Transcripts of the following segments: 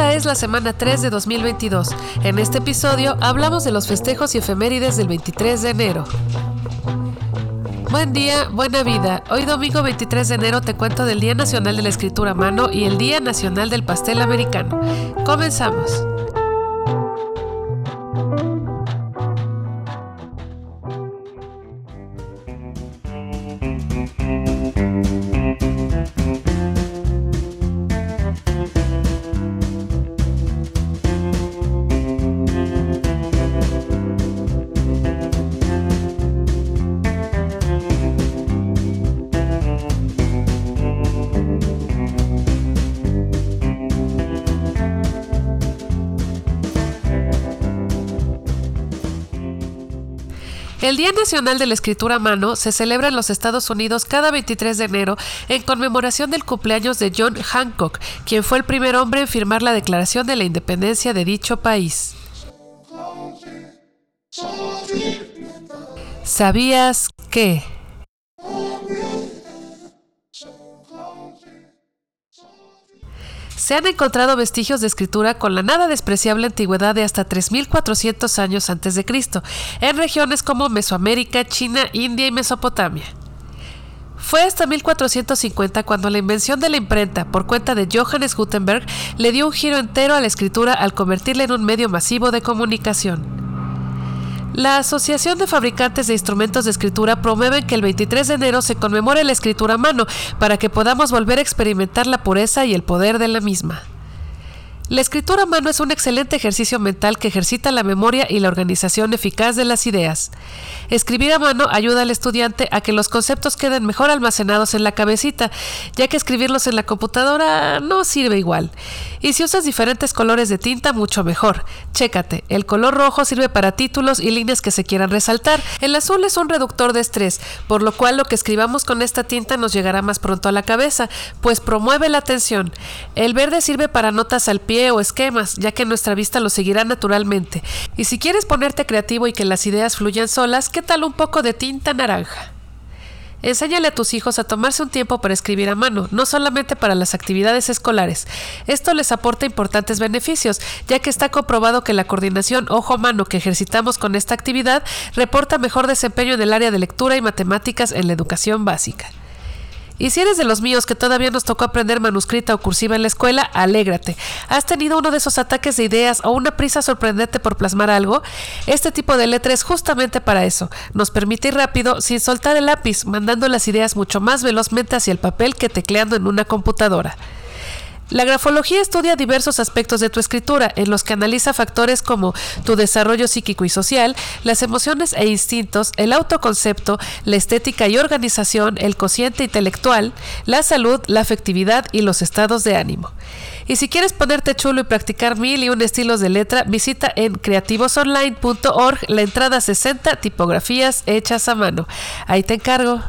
Esta es la semana 3 de 2022. En este episodio hablamos de los festejos y efemérides del 23 de enero. Buen día, buena vida. Hoy domingo 23 de enero te cuento del Día Nacional de la Escritura a Mano y el Día Nacional del Pastel Americano. Comenzamos. El Día Nacional de la Escritura a Mano se celebra en los Estados Unidos cada 23 de enero en conmemoración del cumpleaños de John Hancock, quien fue el primer hombre en firmar la Declaración de la Independencia de dicho país. ¿Sabías que? Se han encontrado vestigios de escritura con la nada despreciable antigüedad de hasta 3.400 años antes de Cristo, en regiones como Mesoamérica, China, India y Mesopotamia. Fue hasta 1450 cuando la invención de la imprenta por cuenta de Johannes Gutenberg le dio un giro entero a la escritura al convertirla en un medio masivo de comunicación. La Asociación de Fabricantes de Instrumentos de Escritura promueve que el 23 de enero se conmemore la escritura a mano para que podamos volver a experimentar la pureza y el poder de la misma. La escritura a mano es un excelente ejercicio mental que ejercita la memoria y la organización eficaz de las ideas. Escribir a mano ayuda al estudiante a que los conceptos queden mejor almacenados en la cabecita, ya que escribirlos en la computadora no sirve igual. Y si usas diferentes colores de tinta, mucho mejor. Chécate, el color rojo sirve para títulos y líneas que se quieran resaltar. El azul es un reductor de estrés, por lo cual lo que escribamos con esta tinta nos llegará más pronto a la cabeza, pues promueve la atención. El verde sirve para notas al pie o esquemas, ya que nuestra vista lo seguirá naturalmente. Y si quieres ponerte creativo y que las ideas fluyan solas, ¿qué tal un poco de tinta naranja? Enséñale a tus hijos a tomarse un tiempo para escribir a mano, no solamente para las actividades escolares. Esto les aporta importantes beneficios, ya que está comprobado que la coordinación ojo-mano que ejercitamos con esta actividad reporta mejor desempeño en el área de lectura y matemáticas en la educación básica. Y si eres de los míos que todavía nos tocó aprender manuscrita o cursiva en la escuela, alégrate. ¿Has tenido uno de esos ataques de ideas o una prisa sorprendente por plasmar algo? Este tipo de letra es justamente para eso. Nos permite ir rápido sin soltar el lápiz, mandando las ideas mucho más velozmente hacia el papel que tecleando en una computadora. La grafología estudia diversos aspectos de tu escritura, en los que analiza factores como tu desarrollo psíquico y social, las emociones e instintos, el autoconcepto, la estética y organización, el cociente intelectual, la salud, la afectividad y los estados de ánimo. Y si quieres ponerte chulo y practicar mil y un estilos de letra, visita en creativosonline.org la entrada 60 tipografías hechas a mano. Ahí te encargo.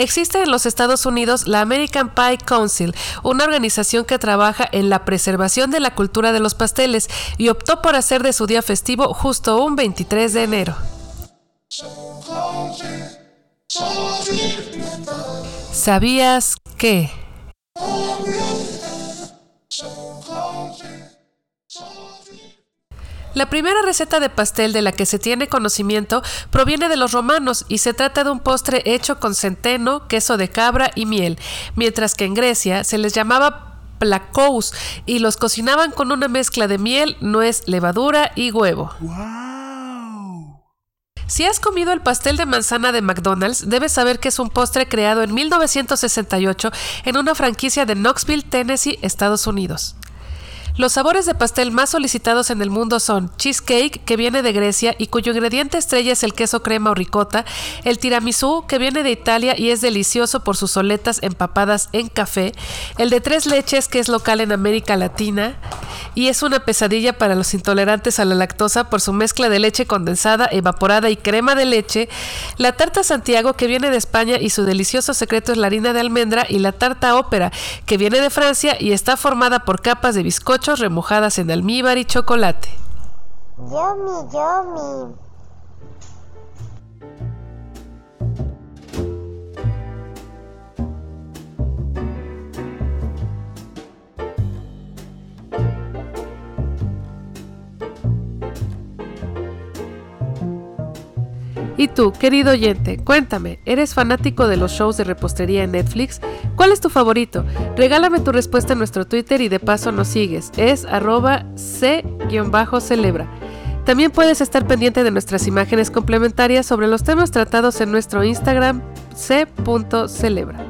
Existe en los Estados Unidos la American Pie Council, una organización que trabaja en la preservación de la cultura de los pasteles y optó por hacer de su día festivo justo un 23 de enero. ¿Sabías que? La primera receta de pastel de la que se tiene conocimiento proviene de los romanos y se trata de un postre hecho con centeno, queso de cabra y miel, mientras que en Grecia se les llamaba placous y los cocinaban con una mezcla de miel, nuez, levadura y huevo. Si has comido el pastel de manzana de McDonald's, debes saber que es un postre creado en 1968 en una franquicia de Knoxville, Tennessee, Estados Unidos. Los sabores de pastel más solicitados en el mundo son cheesecake, que viene de Grecia y cuyo ingrediente estrella es el queso crema o ricota, el tiramisú, que viene de Italia y es delicioso por sus soletas empapadas en café, el de tres leches, que es local en América Latina y es una pesadilla para los intolerantes a la lactosa por su mezcla de leche condensada, evaporada y crema de leche, la tarta Santiago, que viene de España y su delicioso secreto es la harina de almendra, y la tarta ópera, que viene de Francia y está formada por capas de bizcocho remojadas en almíbar y chocolate. Yummy, yummy. Y tú, querido oyente, cuéntame, ¿eres fanático de los shows de repostería en Netflix? ¿Cuál es tu favorito? Regálame tu respuesta en nuestro Twitter y de paso nos sigues. Es arroba c-celebra. También puedes estar pendiente de nuestras imágenes complementarias sobre los temas tratados en nuestro Instagram c.celebra.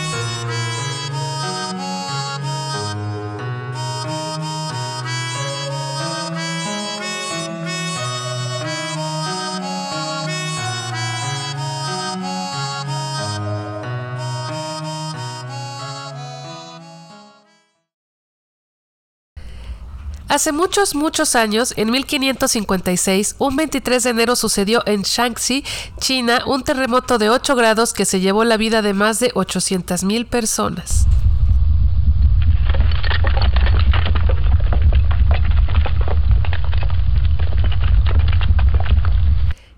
Hace muchos, muchos años, en 1556, un 23 de enero sucedió en Shaanxi, China, un terremoto de 8 grados que se llevó la vida de más de 800.000 personas.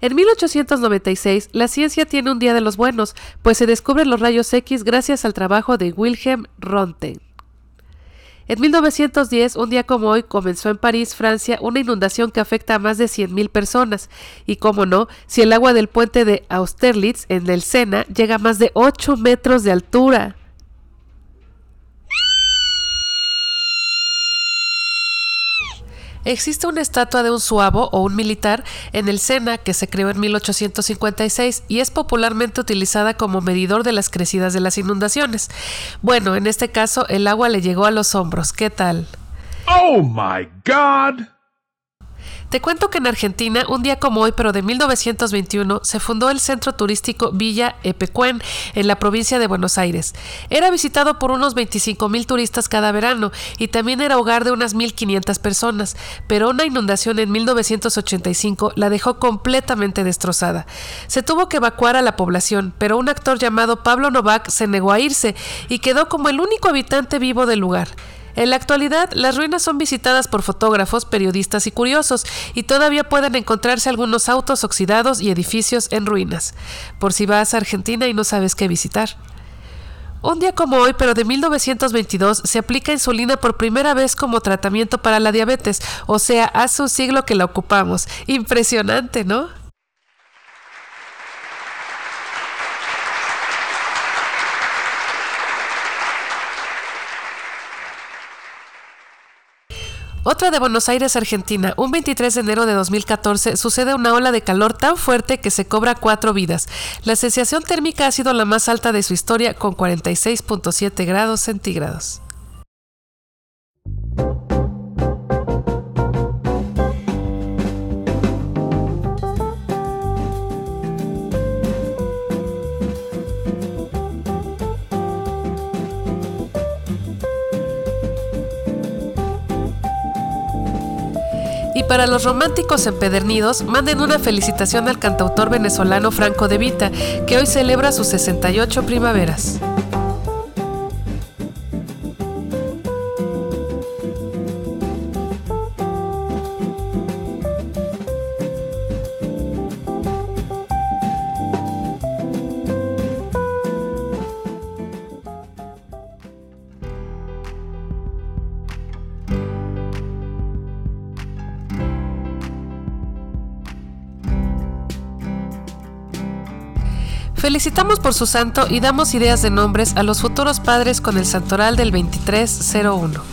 En 1896, la ciencia tiene un día de los buenos, pues se descubren los rayos X gracias al trabajo de Wilhelm Röntgen. En 1910, un día como hoy, comenzó en París, Francia, una inundación que afecta a más de 100.000 personas. Y cómo no, si el agua del puente de Austerlitz en el Sena llega a más de 8 metros de altura. Existe una estatua de un suavo o un militar en el Sena que se creó en 1856 y es popularmente utilizada como medidor de las crecidas de las inundaciones. Bueno, en este caso el agua le llegó a los hombros. ¿Qué tal? Oh my God. Te cuento que en Argentina, un día como hoy, pero de 1921, se fundó el centro turístico Villa Epecuén, en la provincia de Buenos Aires. Era visitado por unos 25 mil turistas cada verano y también era hogar de unas 1.500 personas, pero una inundación en 1985 la dejó completamente destrozada. Se tuvo que evacuar a la población, pero un actor llamado Pablo Novak se negó a irse y quedó como el único habitante vivo del lugar. En la actualidad, las ruinas son visitadas por fotógrafos, periodistas y curiosos, y todavía pueden encontrarse algunos autos oxidados y edificios en ruinas, por si vas a Argentina y no sabes qué visitar. Un día como hoy, pero de 1922, se aplica insulina por primera vez como tratamiento para la diabetes, o sea, hace un siglo que la ocupamos. Impresionante, ¿no? Otra de Buenos Aires, Argentina. Un 23 de enero de 2014 sucede una ola de calor tan fuerte que se cobra cuatro vidas. La sensación térmica ha sido la más alta de su historia con 46.7 grados centígrados. Para los románticos empedernidos, manden una felicitación al cantautor venezolano Franco De Vita, que hoy celebra sus 68 primaveras. Felicitamos por su santo y damos ideas de nombres a los futuros padres con el santoral del 2301.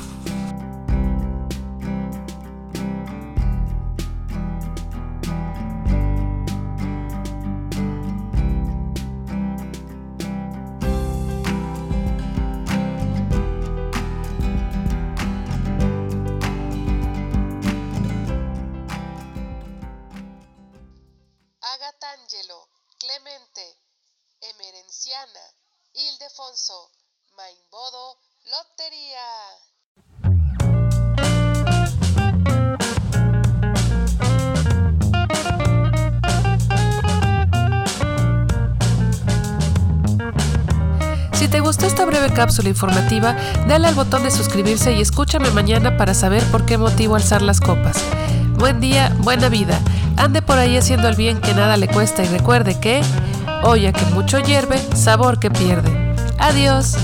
Ildefonso, Maimbodo, Lotería. Si te gustó esta breve cápsula informativa, dale al botón de suscribirse y escúchame mañana para saber por qué motivo alzar las copas. Buen día, buena vida. Ande por ahí haciendo el bien que nada le cuesta y recuerde que, olla que mucho hierve, sabor que pierde. Adiós.